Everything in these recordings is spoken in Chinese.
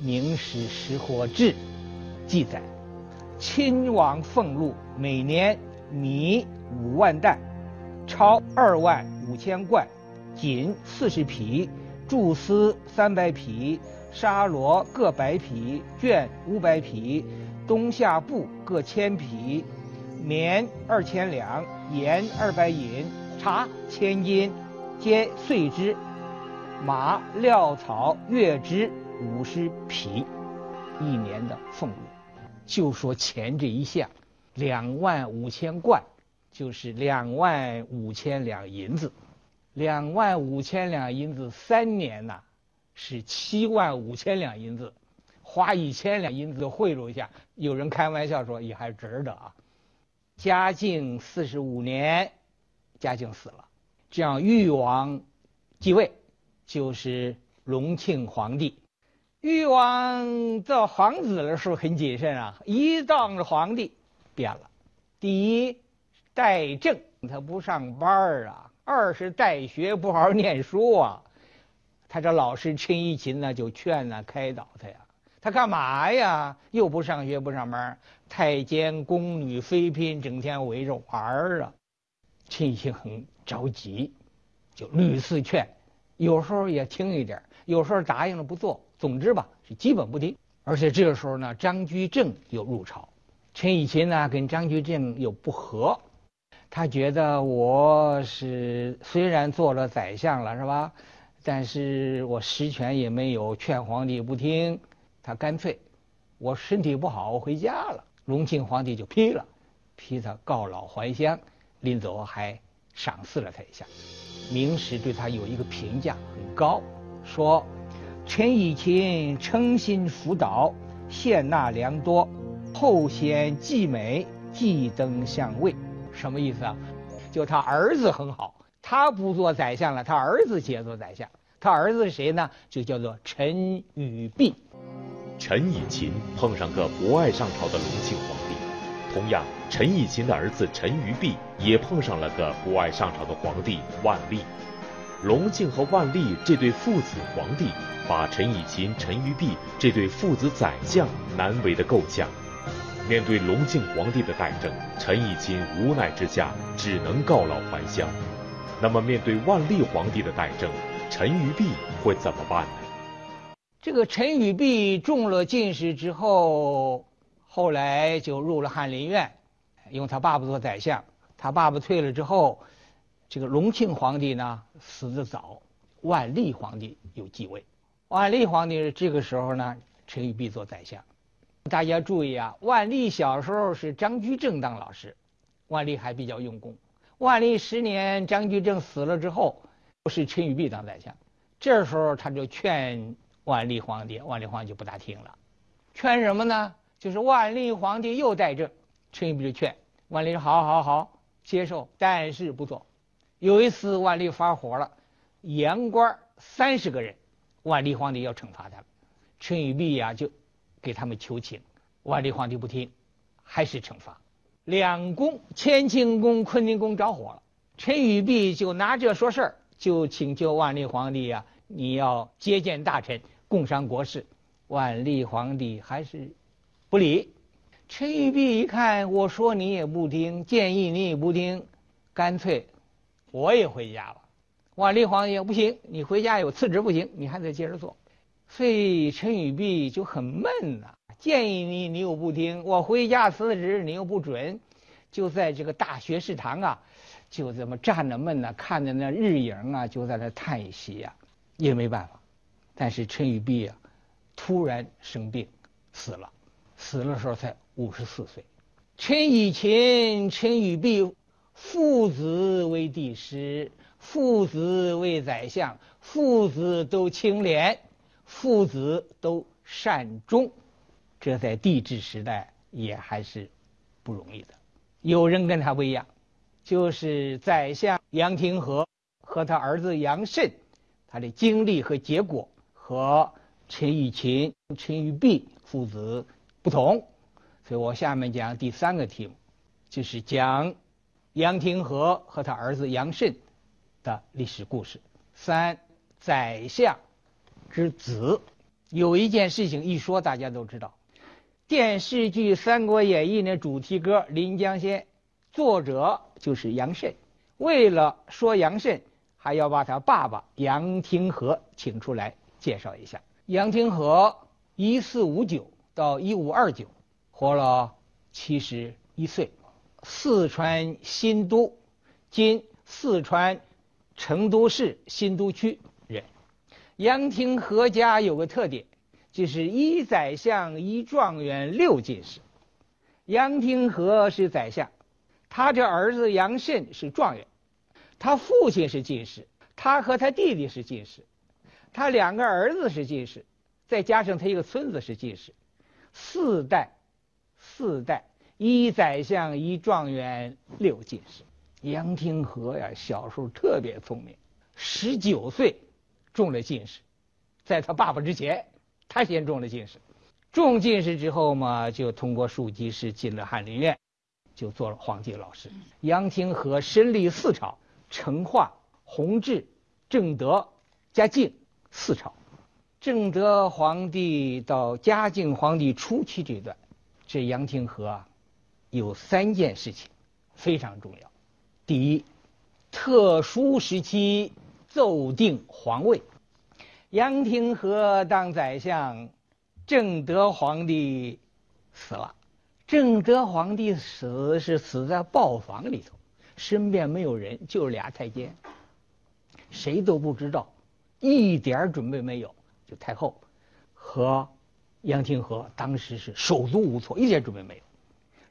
《明史实货志》记载，亲王俸禄每年米五万担，钞二万五千贯，锦四十匹，菟丝三百匹，纱罗各百匹，绢五百匹，冬夏布各千匹，棉二千两，盐二百银，茶千斤，皆岁之。马料草月之。五十匹，一年的俸禄，就说钱这一项，两万五千贯，就是两万五千两银子，两万五千两银子三年呐，是七万五千两银子，花一千两银子贿赂一下，有人开玩笑说也还值得啊。嘉靖四十五年，嘉靖死了，这样裕王继位，就是隆庆皇帝。裕王做皇子的时候很谨慎啊，一当了皇帝，变了。第一，代政他不上班啊；二是代学不好好念书啊。他这老师陈一勤呢，就劝呢开导他呀。他干嘛呀？又不上学不上班，太监宫女妃嫔整天围着玩啊。陈一勤很着急，就屡次劝，有时候也听一点，有时候答应了不做。总之吧，是基本不听。而且这个时候呢，张居正又入朝，陈以勤呢跟张居正又不和，他觉得我是虽然做了宰相了，是吧？但是我实权也没有，劝皇帝不听，他干脆我身体不好，我回家了。隆庆皇帝就批了，批他告老还乡，临走还赏赐了他一下。明史对他有一个评价很高，说。陈以勤诚心辅导，献纳良多，后显继美，继登相位。什么意思啊？就他儿子很好，他不做宰相了，他儿子接做宰相。他儿子是谁呢？就叫做陈与弼。陈以勤碰上个不爱上朝的隆庆皇帝，同样，陈以勤的儿子陈于弼也碰上了个不爱上朝的皇帝万历。隆庆和万历这对父子皇帝。把陈以勤、陈于璧这对父子宰相难为的够呛。面对隆庆皇帝的代政，陈以勤无奈之下只能告老还乡。那么，面对万历皇帝的代政，陈于璧会怎么办呢？这个陈玉璧中了进士之后，后来就入了翰林院，用他爸爸做宰相。他爸爸退了之后，这个隆庆皇帝呢死得早，万历皇帝又继位。万历皇帝这个时候呢，陈玉璧做宰相。大家注意啊，万历小时候是张居正当老师，万历还比较用功。万历十年，张居正死了之后，是陈玉璧当宰相。这时候他就劝万历皇帝，万历皇帝就不大听了。劝什么呢？就是万历皇帝又代政，陈玉璧就劝万历说：“好好好，接受，但是不做。”有一次万历发火了，言官三十个人。万历皇帝要惩罚他们，陈宇弼呀就给他们求情，万历皇帝不听，还是惩罚。两宫乾清宫、坤宁宫着火了，陈宇弼就拿这说事儿，就请求万历皇帝呀，你要接见大臣，共商国事。万历皇帝还是不理。陈与弼一看，我说你也不听，建议你也不听，干脆我也回家了。万历皇帝不行，你回家有次职不行，你还得接着做。所以陈与弼就很闷呐，建议你，你又不听；我回家辞职，你又不准。就在这个大学士堂啊，就这么站着闷呐，看着那日影啊，就在那叹息呀，也没办法。但是陈与弼啊，突然生病死了，死的时候才五十四岁。陈以勤、陈与弼父子为帝师。父子为宰相，父子都清廉，父子都善终，这在帝制时代也还是不容易的。有人跟他不一样，就是宰相杨廷和和他儿子杨慎，他的经历和结果和陈以勤、陈玉璧父子不同，所以我下面讲第三个题目，就是讲杨廷和和他儿子杨慎。的历史故事。三，宰相之子，有一件事情一说大家都知道，电视剧《三国演义》那主题歌《临江仙》，作者就是杨慎。为了说杨慎，还要把他爸爸杨廷和请出来介绍一下。杨廷和一四五九到一五二九，活了七十一岁，四川新都（今四川成都市新都区）人。杨廷和家有个特点，就是一宰相一状元六进士。杨廷和是宰相，他这儿子杨慎是状元，他父亲是进士，他和他弟弟是进士。他两个儿子是进士，再加上他一个孙子是进士，四代，四代一宰相一状元六进士。杨廷和呀，小时候特别聪明，十九岁中了进士，在他爸爸之前，他先中了进士。中进士之后嘛，就通过庶吉士进了翰林院，就做了皇帝老师。杨廷和身历四朝，成化、弘治、正德、嘉靖。四朝，正德皇帝到嘉靖皇帝初期这段，这杨廷和啊，有三件事情非常重要。第一，特殊时期奏定皇位。杨廷和当宰相，正德皇帝死了。正德皇帝死是死在豹房里头，身边没有人，就俩太监，谁都不知道。一点准备没有，就太后和杨廷和当时是手足无措，一点准备没有。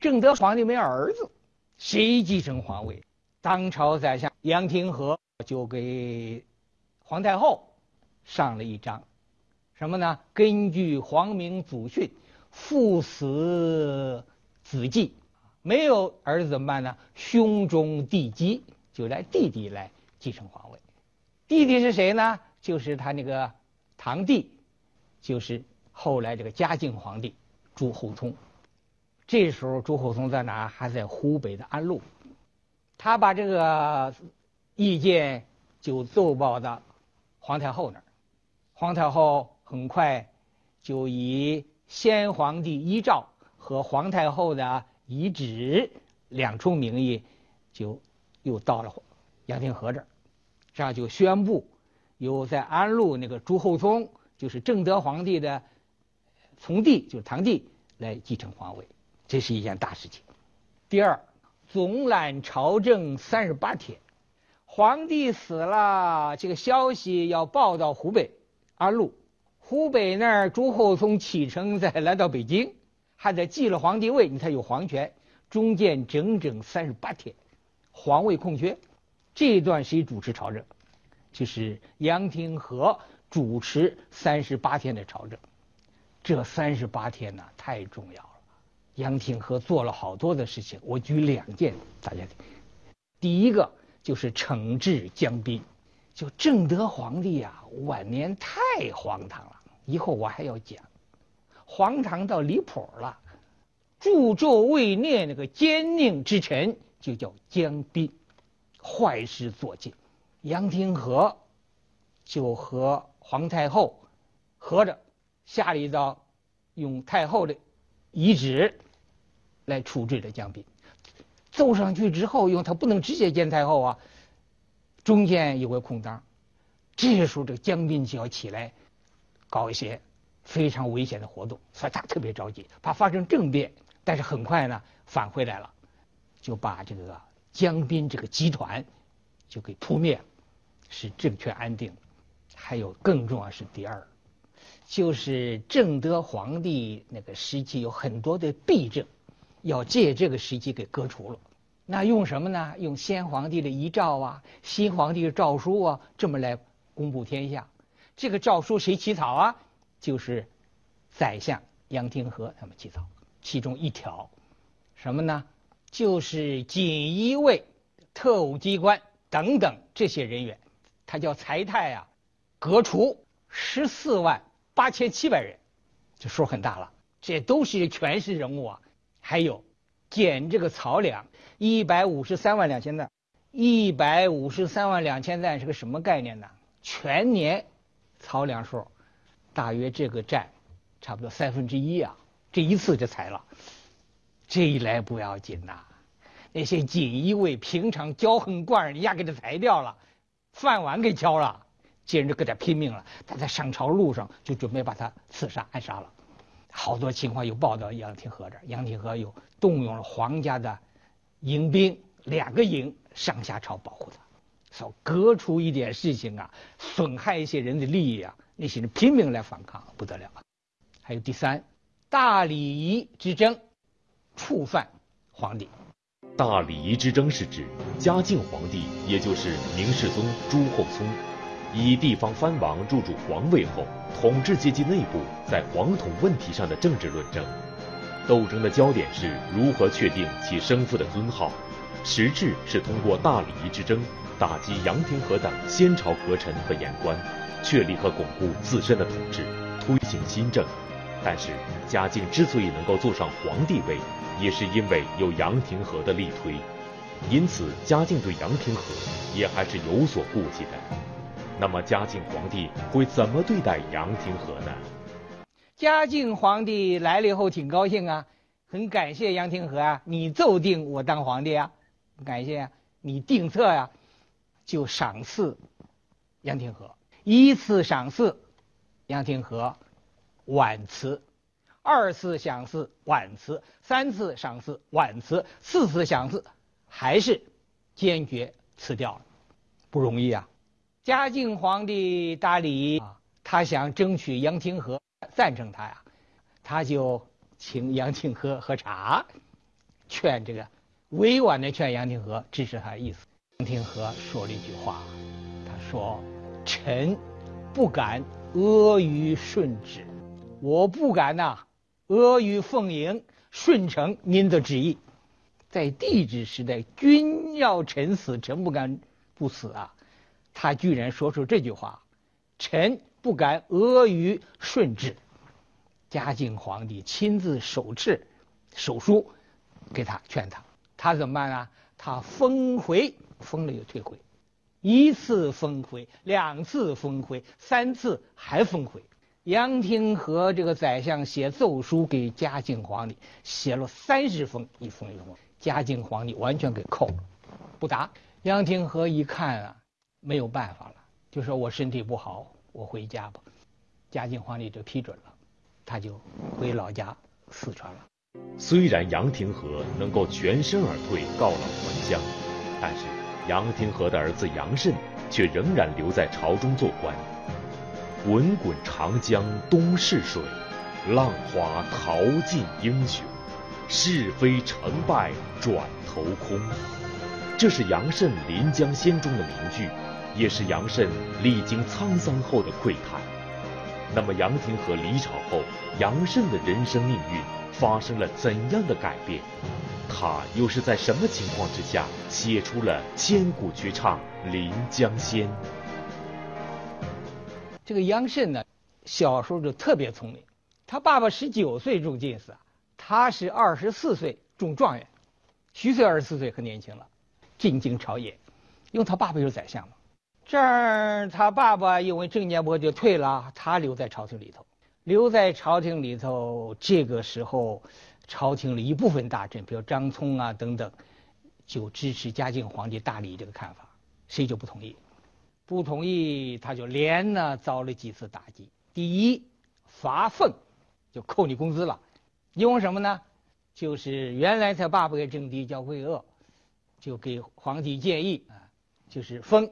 正德皇帝没儿子，谁继承皇位？当朝宰相杨廷和就给皇太后上了一章，什么呢？根据皇明祖训，父死子继，没有儿子怎么办呢？兄终弟继，就来弟弟来继承皇位。弟弟是谁呢？就是他那个堂弟，就是后来这个嘉靖皇帝朱厚熜。这时候朱厚熜在哪？还在湖北的安陆。他把这个意见就奏报到皇太后那儿。皇太后很快就以先皇帝遗诏和皇太后的遗旨两重名义，就又到了杨廷和这儿，这样就宣布。由在安陆那个朱厚熜，就是正德皇帝的从弟，就是堂弟来继承皇位，这是一件大事情。第二，总揽朝政三十八天，皇帝死了，这个消息要报到湖北安陆，湖北那儿朱厚熜启程再来到北京，还得继了皇帝位，你才有皇权。中间整整三十八天，皇位空缺，这段谁主持朝政？就是杨廷和主持三十八天的朝政，这三十八天呢太重要了。杨廷和做了好多的事情，我举两件大家听。第一个就是惩治江彬，就正德皇帝呀晚年太荒唐了，以后我还要讲，荒唐到离谱了。助纣为虐那个奸佞之臣就叫江彬，坏事做尽。杨廷和就和皇太后合着下了一道用太后的遗旨来处置这江彬。奏上去之后，因为他不能直接见太后啊，中间有个空档，这时候这个江彬就要起来搞一些非常危险的活动，所以他特别着急，怕发生政变。但是很快呢，返回来了，就把这个江彬这个集团就给扑灭了。是政权安定，还有更重要是第二，就是正德皇帝那个时期有很多的弊政，要借这个时期给革除了。那用什么呢？用先皇帝的遗诏啊，新皇帝的诏书啊，这么来公布天下。这个诏书谁起草啊？就是宰相杨廷和他们起草。其中一条，什么呢？就是锦衣卫、特务机关等等这些人员。他叫财泰啊，革除十四万八千七百人，这数很大了。这都是权势人物啊。还有减这个漕粮一百五十三万两千担，一百五十三万两千担是个什么概念呢？全年草粮数大约这个占差不多三分之一啊，这一次就裁了。这一来不要紧呐，那些锦衣卫平常骄横惯人家给他裁掉了，饭碗给敲了，接着就跟他拼命了。他在上朝路上就准备把他刺杀暗杀了。好多情况有报道杨廷和这，杨廷和又动用了皇家的营兵，两个营上下朝保护他。说隔出一点事情啊，损害一些人的利益啊，那些人拼命来反抗，不得了。还有第三，大礼仪之争，触犯皇帝。大礼仪之争是指嘉靖皇帝，也就是明世宗朱厚熜，以地方藩王入主皇位后，统治阶级内部在皇统问题上的政治论争。斗争的焦点是如何确定其生父的尊号，实质是通过大礼仪之争。打击杨廷和等先朝阁臣和言官，确立和巩固自身的统治，推行新政。但是嘉靖之所以能够坐上皇帝位，也是因为有杨廷和的力推。因此，嘉靖对杨廷和也还是有所顾忌的。那么，嘉靖皇帝会怎么对待杨廷和呢？嘉靖皇帝来了以后挺高兴啊，很感谢杨廷和啊，你奏定我当皇帝啊，感谢啊，你定策呀。就赏赐杨廷和，一次赏赐杨廷和婉辞，二次赏赐婉辞，三次赏赐婉辞，四次赏赐还是坚决辞掉了，不容易啊！嘉靖皇帝大礼啊，他想争取杨廷和赞成他呀，他就请杨廷和喝茶，劝这个委婉的劝杨廷和支持他的意思。杨廷和说了一句话，他说：“臣不敢阿谀顺旨，我不敢呐阿谀奉迎，顺承您的旨意。在帝制时代，君要臣死，臣不敢不死啊。他居然说出这句话，臣不敢阿谀顺治。嘉靖皇帝亲自手敕手书给他劝他，他怎么办呢？他封回。”封了又退回，一次封回，两次封回，三次还封回。杨廷和这个宰相写奏书给嘉靖皇帝，写了三十封，一封一封，嘉靖皇帝完全给扣了，不答。杨廷和一看啊，没有办法了，就说我身体不好，我回家吧。嘉靖皇帝就批准了，他就回老家四川了。虽然杨廷和能够全身而退，告老还乡，但是。杨廷和的儿子杨慎却仍然留在朝中做官。滚滚长江东逝水，浪花淘尽英雄。是非成败转头空。这是杨慎《临江仙》中的名句，也是杨慎历经沧桑后的喟叹。那么杨廷和离朝后，杨慎的人生命运发生了怎样的改变？他又是在什么情况之下写出了千古绝唱《临江仙》？这个杨慎呢，小时候就特别聪明。他爸爸十九岁中进士，他是二十四岁中状元。虚岁二十四岁很年轻了，进京朝野，因为他爸爸就是宰相嘛。这儿他爸爸因为郑建波就退了，他留在朝廷里头。留在朝廷里头，这个时候。朝廷里一部分大臣，比如张聪啊等等，就支持嘉靖皇帝大礼这个看法，谁就不同意？不同意他就连呢遭了几次打击。第一，罚俸，就扣你工资了。因为什么呢？就是原来他爸爸给政敌叫魏鄂，就给皇帝建议啊，就是封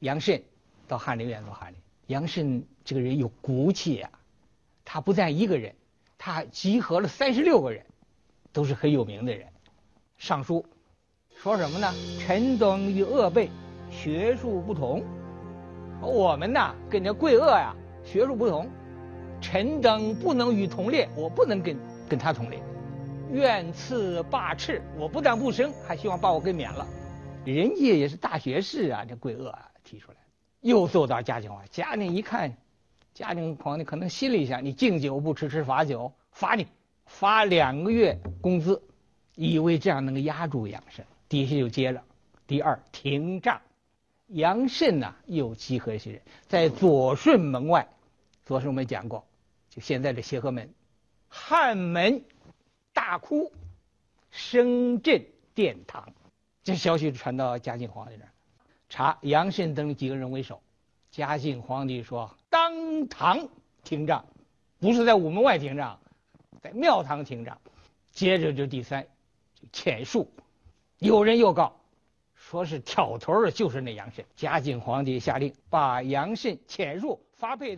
杨慎到翰林院做翰林。杨慎这个人有骨气啊，他不但一个人。他集合了三十六个人，都是很有名的人，上书说什么呢？臣等与鄂辈学术不同，我们呐跟这贵恶呀学术不同，臣等不能与同列，我不能跟跟他同列，愿赐罢斥，我不但不升，还希望把我给免了。人家也是大学士啊，这贵恶啊提出来，又奏到嘉靖王，嘉靖一看。嘉靖皇帝可能心里想：你敬酒不吃吃罚酒，罚你，罚两个月工资，以为这样能压住杨慎。底下就接着。第二，停杖。杨慎呐，又集合一些人，在左顺门外左顺我们讲过，就现在的协和门，汉门大哭，声震殿堂。这消息传到嘉靖皇帝那儿，查杨慎等几个人为首。嘉靖皇帝说：“当堂听杖，不是在午门外听杖，在庙堂听杖。”接着就第三，就遣述，有人又告，说是挑头的就是那杨慎。嘉靖皇帝下令把杨慎遣入发配。